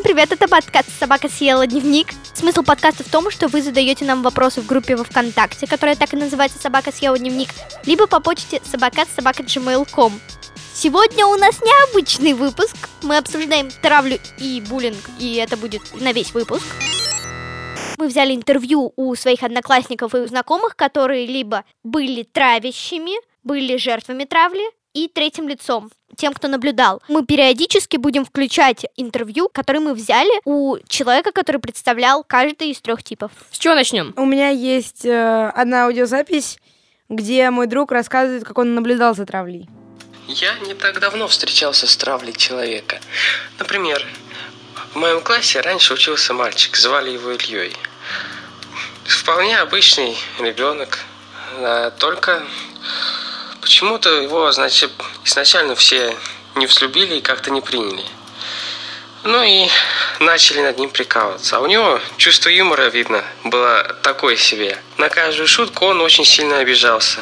Всем привет, это подкаст «Собака съела дневник». Смысл подкаста в том, что вы задаете нам вопросы в группе во Вконтакте, которая так и называется «Собака съела дневник», либо по почте собака собака gmail.com. Сегодня у нас необычный выпуск. Мы обсуждаем травлю и буллинг, и это будет на весь выпуск. Мы взяли интервью у своих одноклассников и знакомых, которые либо были травящими, были жертвами травли, и третьим лицом, тем, кто наблюдал. Мы периодически будем включать интервью, которые мы взяли у человека, который представлял каждый из трех типов. С чего начнем? У меня есть э, одна аудиозапись, где мой друг рассказывает, как он наблюдал за травлей. Я не так давно встречался с травлей человека. Например, в моем классе раньше учился мальчик, звали его Ильей. Вполне обычный ребенок, а только Почему-то его, значит, изначально все не взлюбили и как-то не приняли. Ну и начали над ним прикалываться. А у него чувство юмора, видно, было такое себе. На каждую шутку он очень сильно обижался.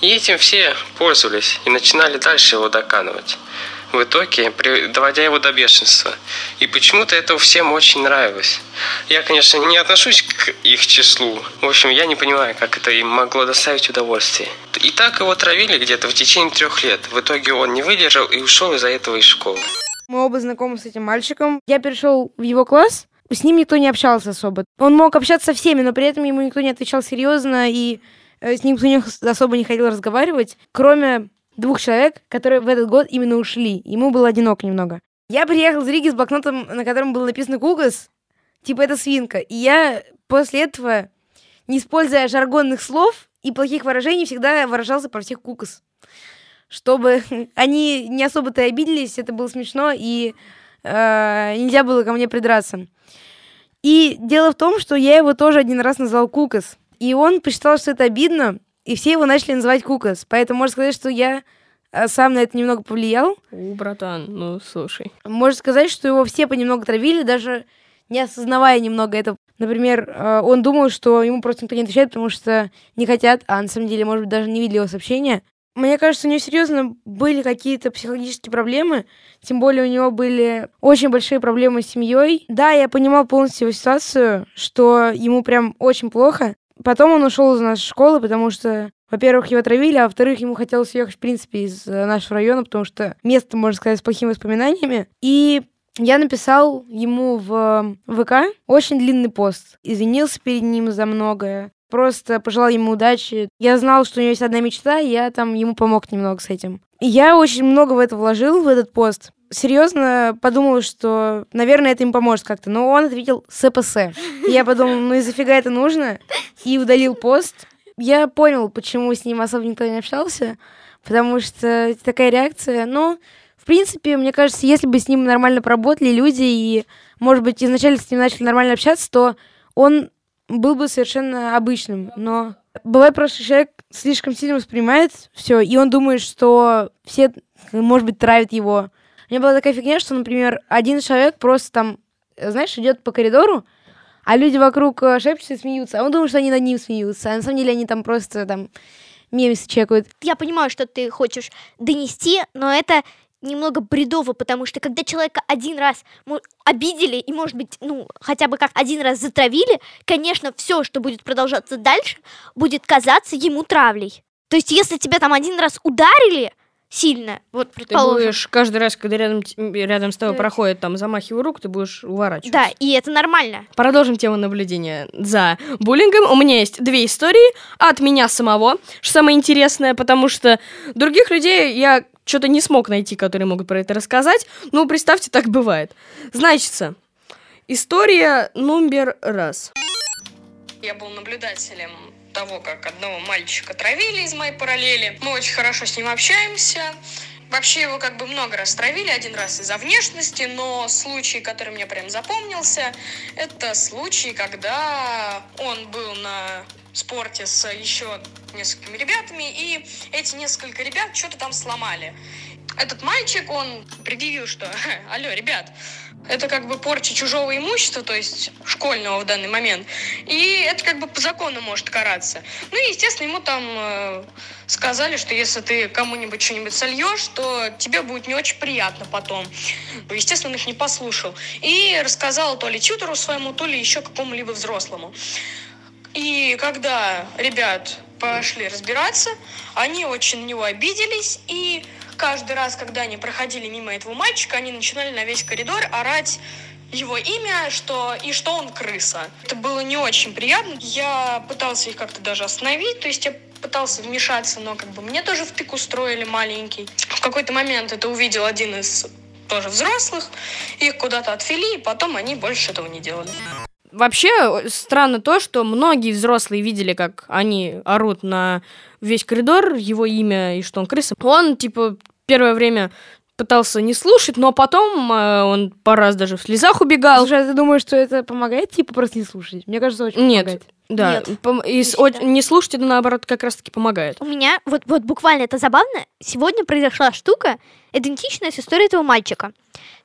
И этим все пользовались и начинали дальше его доканывать в итоге, доводя его до бешенства. И почему-то это всем очень нравилось. Я, конечно, не отношусь к их числу. В общем, я не понимаю, как это им могло доставить удовольствие. И так его травили где-то в течение трех лет. В итоге он не выдержал и ушел из-за этого из школы. Мы оба знакомы с этим мальчиком. Я перешел в его класс, с ним никто не общался особо. Он мог общаться со всеми, но при этом ему никто не отвечал серьезно, и э, с ним никто особо не хотел разговаривать, кроме двух человек, которые в этот год именно ушли. Ему было одиноко немного. Я приехал из Риги с блокнотом, на котором было написано «Кугас», типа это свинка. И я после этого, не используя жаргонных слов и плохих выражений, всегда выражался про всех «Кукас». Чтобы они не особо-то обиделись, это было смешно, и э, нельзя было ко мне придраться. И дело в том, что я его тоже один раз назвал «Кукас». И он посчитал, что это обидно, и все его начали называть Кукас. Поэтому можно сказать, что я э, сам на это немного повлиял. У, братан, ну слушай. Можно сказать, что его все понемногу травили, даже не осознавая немного это. Например, э, он думал, что ему просто никто не отвечает, потому что не хотят, а на самом деле, может быть, даже не видели его сообщения. Мне кажется, у него серьезно были какие-то психологические проблемы, тем более у него были очень большие проблемы с семьей. Да, я понимал полностью его ситуацию, что ему прям очень плохо, Потом он ушел из нашей школы, потому что, во-первых, его травили, а во-вторых, ему хотелось уехать, в принципе, из э, нашего района, потому что место, можно сказать, с плохими воспоминаниями. И я написал ему в ВК очень длинный пост. Извинился перед ним за многое. Просто пожелал ему удачи. Я знал, что у него есть одна мечта, и я там ему помог немного с этим. Я очень много в это вложил, в этот пост серьезно подумала, что, наверное, это им поможет как-то. Но он ответил СПС. я подумала, ну и зафига это нужно? И удалил пост. Я понял, почему с ним особо никто не общался, потому что такая реакция. Но, в принципе, мне кажется, если бы с ним нормально поработали люди и, может быть, изначально с ним начали нормально общаться, то он был бы совершенно обычным. Но бывает просто человек слишком сильно воспринимает все, и он думает, что все, может быть, травят его у меня была такая фигня, что, например, один человек просто там, знаешь, идет по коридору, а люди вокруг э, шепчутся и смеются, а он думает, что они над ним смеются, а на самом деле они там просто там мемесы чекают. Я понимаю, что ты хочешь донести, но это немного бредово, потому что когда человека один раз обидели и, может быть, ну, хотя бы как один раз затравили, конечно, все, что будет продолжаться дальше, будет казаться ему травлей. То есть, если тебя там один раз ударили, сильно. Вот, предположим. Ты будешь каждый раз, когда рядом, рядом с тобой проходит там замахиваю рук, ты будешь уворачиваться. Да, и это нормально. Продолжим тему наблюдения за буллингом. У меня есть две истории от меня самого, что самое интересное, потому что других людей я что-то не смог найти, которые могут про это рассказать. Ну, представьте, так бывает. Значится, история номер раз. Я был наблюдателем того, как одного мальчика травили из моей параллели. Мы очень хорошо с ним общаемся. Вообще его как бы много раз травили, один раз из-за внешности, но случай, который мне прям запомнился, это случай, когда он был на спорте с еще несколькими ребятами, и эти несколько ребят что-то там сломали. Этот мальчик, он предъявил, что, алло, ребят, это как бы порча чужого имущества, то есть школьного в данный момент. И это как бы по закону может караться. Ну и, естественно, ему там э, сказали, что если ты кому-нибудь что-нибудь сольешь, то тебе будет не очень приятно потом. Естественно, он их не послушал. И рассказал то ли тьютору своему, то ли еще какому-либо взрослому. И когда ребят пошли разбираться, они очень на него обиделись и каждый раз, когда они проходили мимо этого мальчика, они начинали на весь коридор орать его имя, что и что он крыса. Это было не очень приятно. Я пытался их как-то даже остановить, то есть я пытался вмешаться, но как бы мне тоже в пик устроили маленький. В какой-то момент это увидел один из тоже взрослых, их куда-то отвели, и потом они больше этого не делали. Вообще странно то, что многие взрослые видели, как они орут на весь коридор его имя и что он крыса. Он, типа, первое время пытался не слушать, но потом э, он по раз даже в слезах убегал. Слушай, а ты думаешь, что это помогает, типа, просто не слушать? Мне кажется, очень Нет. помогает. Да, Нет, пом- и не с- о- не слушать это наоборот как раз-таки помогает. У меня, вот, вот буквально это забавно, сегодня произошла штука, идентичная с историей этого мальчика.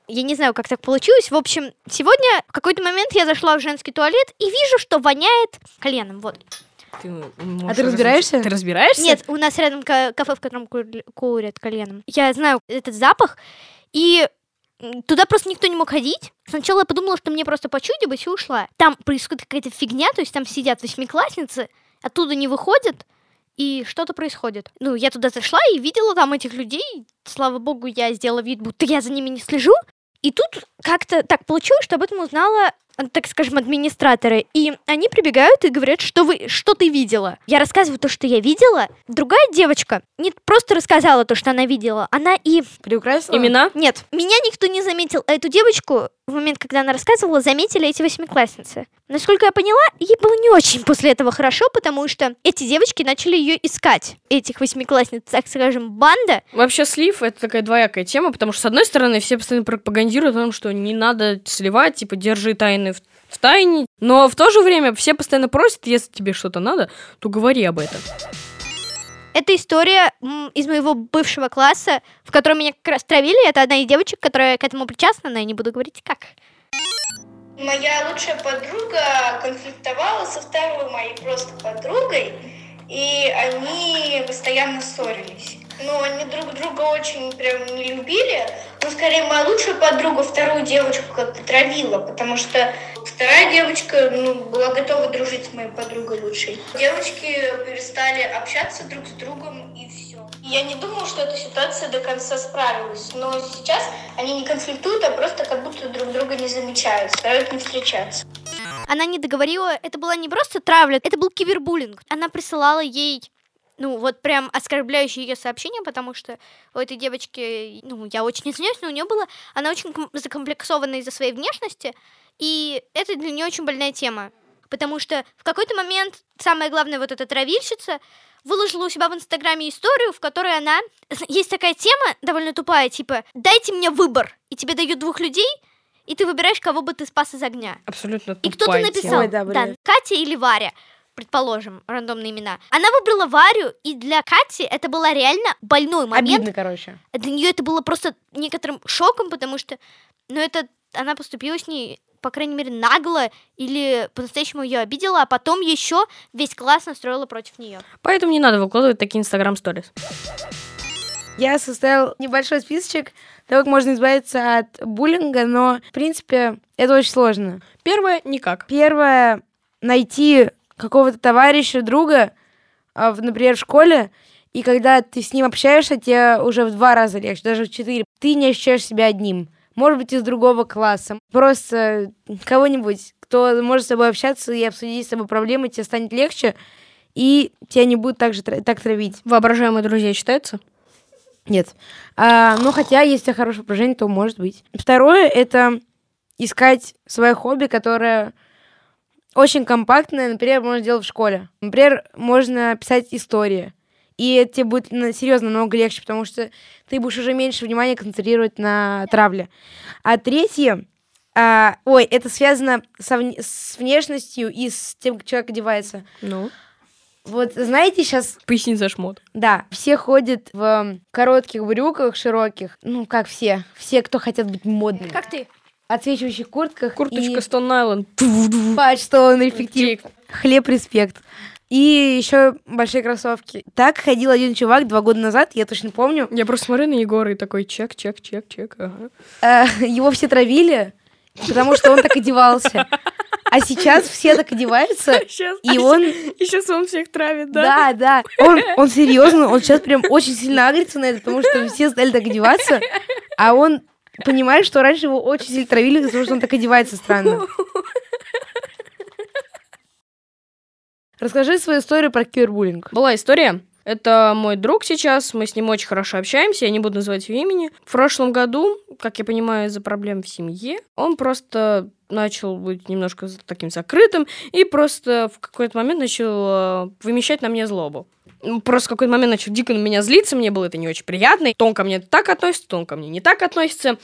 Я не знаю, как так получилось. В общем, сегодня в какой-то момент я зашла в женский туалет и вижу, что воняет коленом. Вот. Ты А ты разбираешься? Ты разбираешься? Нет, у нас рядом ка- кафе, в котором кур- курят коленом. Я знаю этот запах, и туда просто никто не мог ходить. Сначала я подумала, что мне просто почудилось и ушла. Там происходит какая-то фигня, то есть там сидят восьмиклассницы, оттуда не выходят, и что-то происходит. Ну, я туда зашла и видела там этих людей. Слава богу, я сделала вид, будто я за ними не слежу. И тут как-то так получилось, что об этом узнала, так скажем, администраторы. И они прибегают и говорят, что вы, что ты видела. Я рассказываю то, что я видела. Другая девочка не просто рассказала то, что она видела, она и... Приукрасила? Имена? Нет, меня никто не заметил, а эту девочку в момент, когда она рассказывала, заметили эти восьмиклассницы. Насколько я поняла, ей было не очень после этого хорошо, потому что эти девочки начали ее искать. Этих восьмиклассниц, так скажем, банда. Вообще слив это такая двоякая тема, потому что с одной стороны все постоянно пропагандируют о том, что не надо сливать, типа держи тайны в, в тайне, но в то же время все постоянно просят, если тебе что-то надо, то говори об этом. Это история из моего бывшего класса, в котором меня как раз травили. Это одна из девочек, которая к этому причастна, но я не буду говорить как. Моя лучшая подруга конфликтовала со второй моей просто подругой, и они постоянно ссорились. Но они друг друга очень прям не любили. Но скорее моя лучшая подруга вторую девочку как-то травила, потому что вторая девочка ну, была готова дружить с моей подругой лучшей. Девочки перестали общаться друг с другом и все. Я не думала, что эта ситуация до конца справилась, но сейчас они не конфликтуют, а просто как будто друг друга не замечают, стараются не встречаться. Она не договорила, это была не просто травля, это был кибербуллинг. Она присылала ей ну, вот прям оскорбляющие ее сообщения, потому что у этой девочки, ну, я очень извиняюсь, но у нее было, она очень ком- закомплексована из-за своей внешности, и это для нее очень больная тема. Потому что в какой-то момент, самое главное, вот эта травильщица выложила у себя в Инстаграме историю, в которой она... Есть такая тема довольно тупая, типа, дайте мне выбор, и тебе дают двух людей, и ты выбираешь, кого бы ты спас из огня. Абсолютно И кто-то тупая написал, тема. Ой, да, да. Катя или Варя, предположим, рандомные имена. Она выбрала Варю, и для Кати это была реально больной момент. Обидно, короче. Для нее это было просто некоторым шоком, потому что, ну, это она поступила с ней, по крайней мере, нагло или по-настоящему ее обидела, а потом еще весь класс настроила против нее. Поэтому не надо выкладывать такие инстаграм-сторис. Я составил небольшой списочек того, как можно избавиться от буллинга, но, в принципе, это очень сложно. Первое — никак. Первое — найти какого-то товарища, друга, а, например, в школе, и когда ты с ним общаешься, тебе уже в два раза легче, даже в четыре. Ты не ощущаешь себя одним. Может быть, из другого класса. Просто кого-нибудь, кто может с тобой общаться и обсудить с тобой проблемы, тебе станет легче, и тебя не будут так же так травить. Воображаемые друзья считаются? Нет. А, ну, хотя, если хорошее воображение, то может быть. Второе — это искать свое хобби, которое очень компактное, например, можно делать в школе. Например, можно писать истории. И это тебе будет на- серьезно намного легче, потому что ты будешь уже меньше внимания концентрировать на травле. А третье, а, ой, это связано со с внешностью и с тем, как человек одевается. Ну. Вот знаете, сейчас, Поясни за шмот. да, все ходят в коротких брюках, широких. Ну, как все. Все, кто хотят быть модными. Как ты? Отсвечивающих куртках. Курточка и Island. патч, что он эффектив. Хлеб, респект. И еще большие кроссовки. Так ходил один чувак два года назад, я точно помню. Я просто смотрю на Егора и такой чек, чек, чек, чек. Ага. Э, Его все травили, потому что он так одевался. А сейчас все так одеваются, Сейчас, и он и сейчас он всех травит, да? Да, да. Он, он серьезно, он сейчас прям очень сильно агрится на это, потому что все стали так одеваться, а он понимает, что раньше его очень сильно травили, потому что он так одевается странно. Расскажи свою историю про кибербуллинг. Была история. Это мой друг сейчас, мы с ним очень хорошо общаемся, я не буду называть его имени. В прошлом году, как я понимаю, из-за проблем в семье, он просто начал быть немножко таким закрытым и просто в какой-то момент начал э, вымещать на мне злобу. Просто в какой-то момент начал дико на меня злиться, мне было это не очень приятно. То он ко мне так относится, то он ко мне не так относится.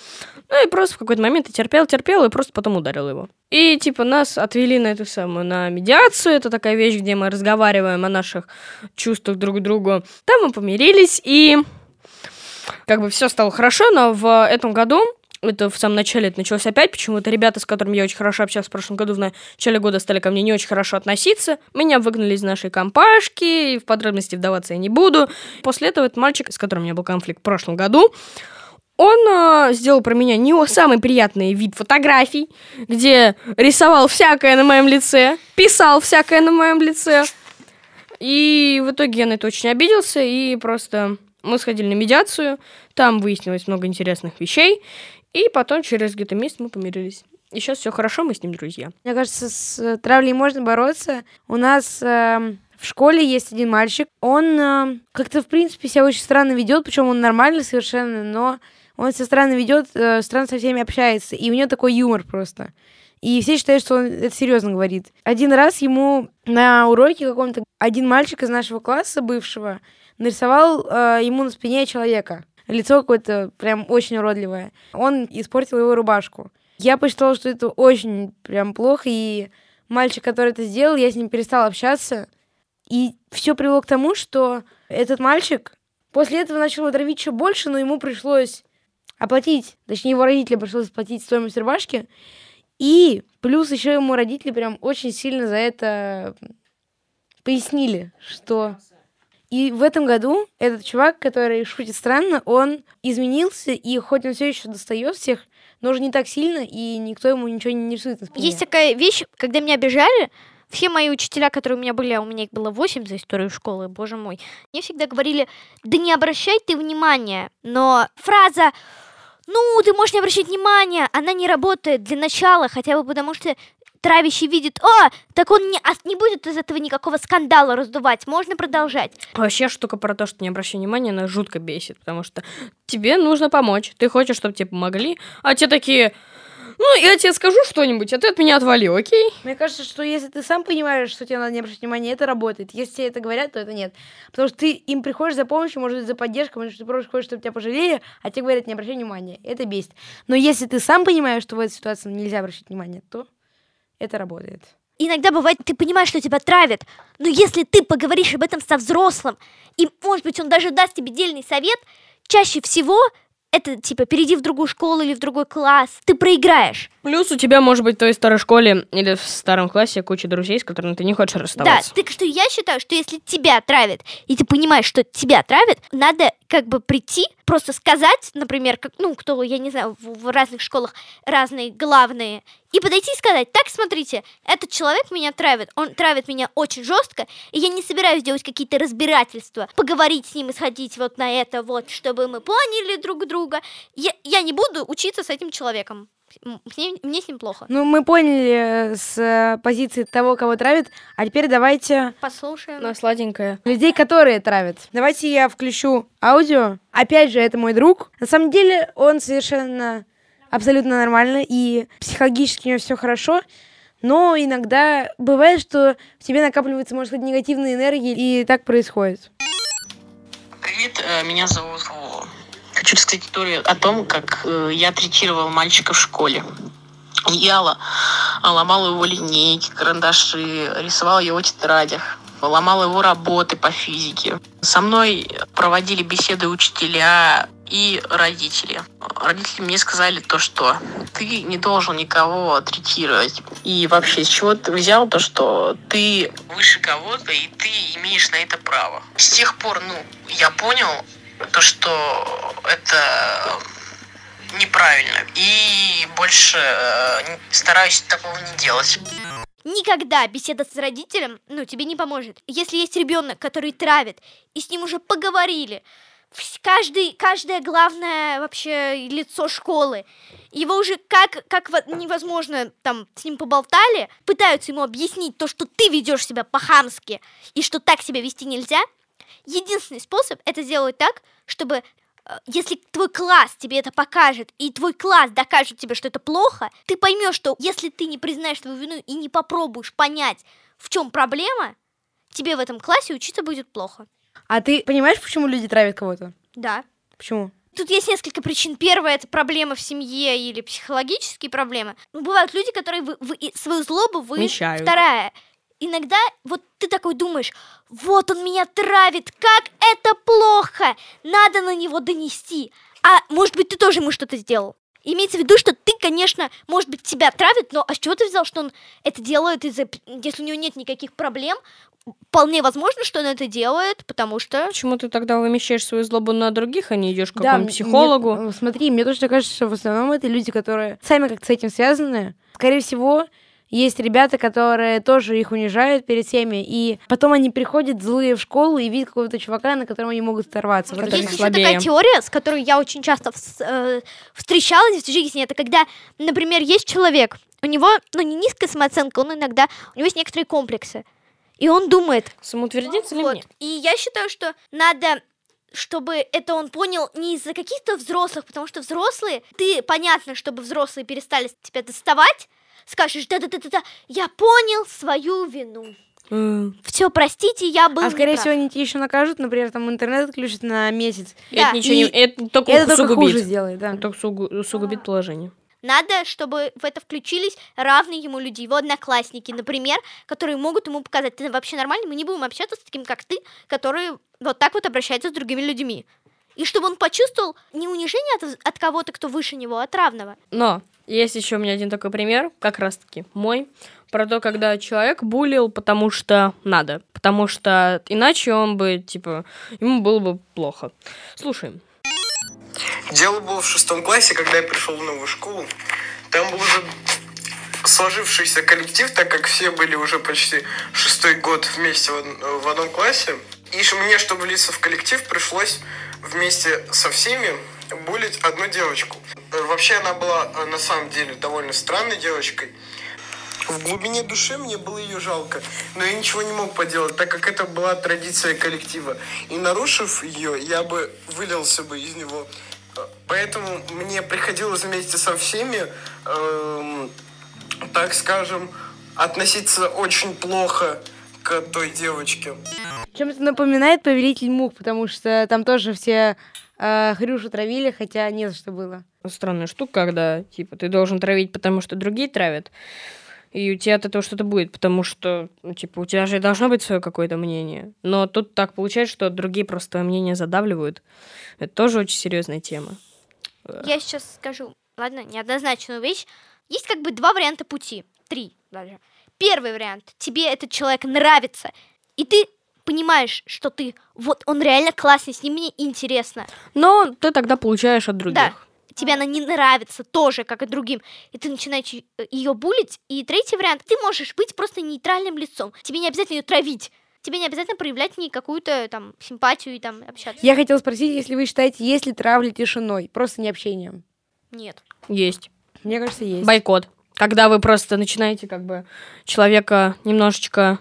Ну и просто в какой-то момент я терпел, терпел и просто потом ударил его. И типа нас отвели на эту самую, на медиацию. Это такая вещь, где мы разговариваем о наших чувствах друг к другу. Там мы помирились, и как бы все стало хорошо, но в этом году это в самом начале это началось опять. Почему-то ребята, с которыми я очень хорошо общалась в прошлом году, в начале года стали ко мне не очень хорошо относиться. Меня выгнали из нашей компашки, и в подробности вдаваться я не буду. После этого этот мальчик, с которым у меня был конфликт в прошлом году, он э, сделал про меня не самый приятный вид фотографий, где рисовал всякое на моем лице, писал всякое на моем лице. И в итоге я на это очень обиделся, и просто мы сходили на медиацию, там выяснилось много интересных вещей, и потом через где-то месяц мы помирились. И сейчас все хорошо, мы с ним друзья. Мне кажется, с э, травлей можно бороться. У нас эм, в школе есть один мальчик. Он э, как-то, в принципе, себя очень странно ведет, причем он нормальный совершенно, но он себя странно ведет, э, странно со всеми общается. И у него такой юмор просто. И все считают, что он это серьезно говорит. Один раз ему на уроке каком-то один мальчик из нашего класса бывшего нарисовал э, ему на спине человека. Лицо какое-то прям очень уродливое. Он испортил его рубашку. Я посчитала, что это очень прям плохо, и мальчик, который это сделал, я с ним перестала общаться. И все привело к тому, что этот мальчик после этого начал травить еще больше, но ему пришлось оплатить, точнее, его родителям пришлось оплатить стоимость рубашки. И плюс еще ему родители прям очень сильно за это пояснили, что... И в этом году этот чувак, который шутит странно, он изменился, и хоть он все еще достает всех, но уже не так сильно, и никто ему ничего не рисует на спине. Есть такая вещь, когда меня обижали, все мои учителя, которые у меня были, а у меня их было 8 за историю школы, боже мой, мне всегда говорили, да не обращай ты внимания. Но фраза ну, ты можешь не обращать внимания, она не работает для начала, хотя бы потому что травящий видит, о, так он не, а не будет из этого никакого скандала раздувать, можно продолжать. Вообще штука про то, что не обращай внимания, она жутко бесит, потому что тебе нужно помочь. Ты хочешь, чтобы тебе помогли, а те такие, ну, я тебе скажу что-нибудь, а ты от меня отвали, окей? Мне кажется, что если ты сам понимаешь, что тебе надо не обращать внимания, это работает. Если тебе это говорят, то это нет. Потому что ты им приходишь за помощью, может быть, за поддержкой, может, ты просто хочешь, чтобы тебя пожалели, а тебе говорят, не обращай внимания. Это бесит. Но если ты сам понимаешь, что в этой ситуации нельзя обращать внимание, то это работает. Иногда бывает, ты понимаешь, что тебя травят, но если ты поговоришь об этом со взрослым, и, может быть, он даже даст тебе дельный совет, чаще всего это, типа, перейди в другую школу или в другой класс, ты проиграешь. Плюс у тебя, может быть, в твоей старой школе или в старом классе куча друзей, с которыми ты не хочешь Да, расставаться. так что я считаю, что если тебя травят, и ты понимаешь, что тебя травят, надо как бы прийти, просто сказать, например, как, ну, кто, я не знаю, в, в разных школах разные главные, и подойти и сказать, так, смотрите, этот человек меня травит, он травит меня очень жестко, и я не собираюсь делать какие-то разбирательства, поговорить с ним и сходить вот на это вот, чтобы мы поняли друг друга. Я, я не буду учиться с этим человеком. Мне, мне с ним плохо. Ну, мы поняли э, с э, позиции того, кого травят, а теперь давайте Послушаем. Она сладенькая. людей, которые травят. Давайте я включу аудио. Опять же, это мой друг. На самом деле, он совершенно абсолютно нормально, и психологически у него все хорошо. Но иногда бывает, что в тебе накапливается, может быть, негативная энергия, и так происходит. Привет, э, меня зовут Вова. Хочу рассказать историю о том, как э, я третировал мальчика в школе. Я л- ломал его линейки, карандаши, рисовал его тетрадях. ломала его работы по физике. Со мной проводили беседы учителя и родители. Родители мне сказали то, что ты не должен никого третировать. И вообще, с чего ты взял то, что ты выше кого-то, и ты имеешь на это право. С тех пор, ну, я понял то, что это неправильно. И больше э, стараюсь такого не делать. Никогда беседа с родителем, ну, тебе не поможет. Если есть ребенок, который травит, и с ним уже поговорили, каждый, каждое главное вообще лицо школы, его уже как, как во- невозможно там с ним поболтали, пытаются ему объяснить то, что ты ведешь себя по-хамски, и что так себя вести нельзя, единственный способ это сделать так, чтобы э, если твой класс тебе это покажет, и твой класс докажет тебе, что это плохо, ты поймешь, что если ты не признаешь свою вину и не попробуешь понять, в чем проблема, тебе в этом классе учиться будет плохо. А ты понимаешь, почему люди травят кого-то? Да. Почему? Тут есть несколько причин. Первое это проблемы в семье или психологические проблемы. Ну, бывают люди, которые вы, вы- свою злобу вы. Вмещают. Вторая. Иногда вот ты такой думаешь, вот он меня травит, как это плохо, надо на него донести. А может быть, ты тоже ему что-то сделал. Имеется в виду, что ты, конечно, может быть, тебя травит, но а с чего ты взял, что он это делает из-за... Если у него нет никаких проблем, вполне возможно, что он это делает, потому что... Почему ты тогда вымещаешь свою злобу на других, а не идешь к Да, какому-нибудь мне- психологу? мне- смотри, мне точно кажется, что в основном это люди, которые сами как-то с этим связаны. Скорее всего, есть ребята, которые тоже их унижают перед всеми, и потом они приходят злые в школу и видят какого-то чувака, на котором они могут оторваться. Вот Который это Есть еще слабее. такая теория, с которой я очень часто вс- э, встречалась в жизни. Это когда, например, есть человек, у него, ну, не низкая самооценка, он иногда, у него есть некоторые комплексы. И он думает, Самоутвердиться или вот. нет? И я считаю, что надо чтобы это он понял не из-за каких-то взрослых, потому что взрослые, ты, понятно, чтобы взрослые перестали тебя доставать, скажешь, да-да-да-да, я понял свою вину. Все, простите, я был А скорее неправ». всего, они тебя еще накажут, например, там интернет отключат на месяц. Да, Это ничего и не... Это только Это только усугубит. хуже сделает, да. Только сугу- усугубит положение. Надо, чтобы в это включились равные ему люди, его одноклассники, например, которые могут ему показать, ты вообще нормальный, мы не будем общаться с таким, как ты, которые вот так вот обращаются с другими людьми. И чтобы он почувствовал не унижение от, от кого-то, кто выше него, а от равного. Но есть еще у меня один такой пример, как раз-таки мой, про то, когда человек булил, потому что надо, потому что иначе он бы, типа, ему было бы плохо. Слушаем. Дело было в шестом классе, когда я пришел в новую школу. Там был уже сложившийся коллектив, так как все были уже почти шестой год вместе в, од- в одном классе. И мне, чтобы влиться в коллектив, пришлось вместе со всеми булить одну девочку. Э, Вообще она была э, на самом деле довольно странной девочкой. В глубине души мне было ее жалко, но я ничего не мог поделать, так как это была традиция коллектива. И нарушив ее, я бы вылился бы из него. Э, Поэтому мне приходилось вместе со всеми, эм, так скажем, относиться очень плохо к той девочке. Чем это напоминает «Повелитель мух», потому что там тоже все э, Хрюшу травили, хотя не за что было. Странная штука, когда, типа, ты должен травить, потому что другие травят, и у тебя от этого что-то будет, потому что, ну, типа, у тебя же должно быть свое какое-то мнение. Но тут так получается, что другие просто твое мнение задавливают. Это тоже очень серьезная тема. Я сейчас скажу, ладно, неоднозначную вещь. Есть как бы два варианта пути, три даже. Первый вариант, тебе этот человек нравится, и ты понимаешь, что ты, вот он реально классный, с ним мне интересно. Но ты тогда получаешь от других. Да. Тебе она не нравится тоже, как и другим, и ты начинаешь ее булить. И третий вариант, ты можешь быть просто нейтральным лицом. Тебе не обязательно ее травить. Тебе не обязательно проявлять не какую-то там симпатию и там общаться. Я хотела спросить, если вы считаете, есть ли травля тишиной, просто не общением? Нет. Есть. Мне кажется, есть. Бойкот. Когда вы просто начинаете как бы человека немножечко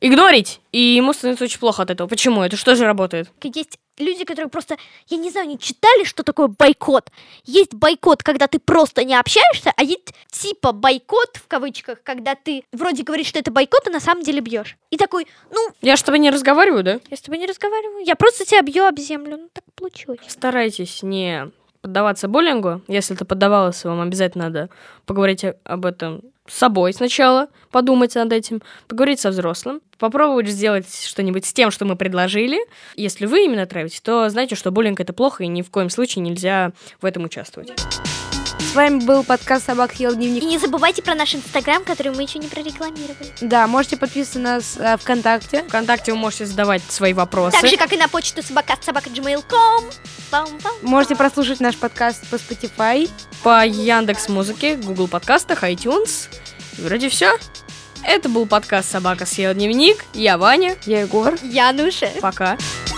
игнорить, и ему становится очень плохо от этого. Почему? Это что же работает? Есть люди, которые просто, я не знаю, не читали, что такое бойкот. Есть бойкот, когда ты просто не общаешься, а есть типа бойкот, в кавычках, когда ты вроде говоришь, что это бойкот, а на самом деле бьешь. И такой, ну, Я с тобой не разговариваю, да? я с тобой не разговариваю, я просто тебя бью об землю. Ну, так получилось. Старайтесь не поддаваться буллингу, если ты поддавалась, вам обязательно надо поговорить об этом с собой сначала, подумать над этим, поговорить со взрослым, попробовать сделать что-нибудь с тем, что мы предложили. Если вы именно травите, то знайте, что буллинг это плохо, и ни в коем случае нельзя в этом участвовать. С вами был подкаст «Собак съел И дневник». не забывайте про наш инстаграм, который мы еще не прорекламировали. Да, можете подписываться на нас э, ВКонтакте. Вконтакте вы можете задавать свои вопросы. Так же, как и на почту собака собака gmail.com. Можете прослушать наш подкаст по Spotify. по Яндекс Музыке, Google подкастах, iTunes. И вроде все. Это был подкаст «Собака съела дневник». Я Ваня. Я Егор. Януша. Пока. Пока.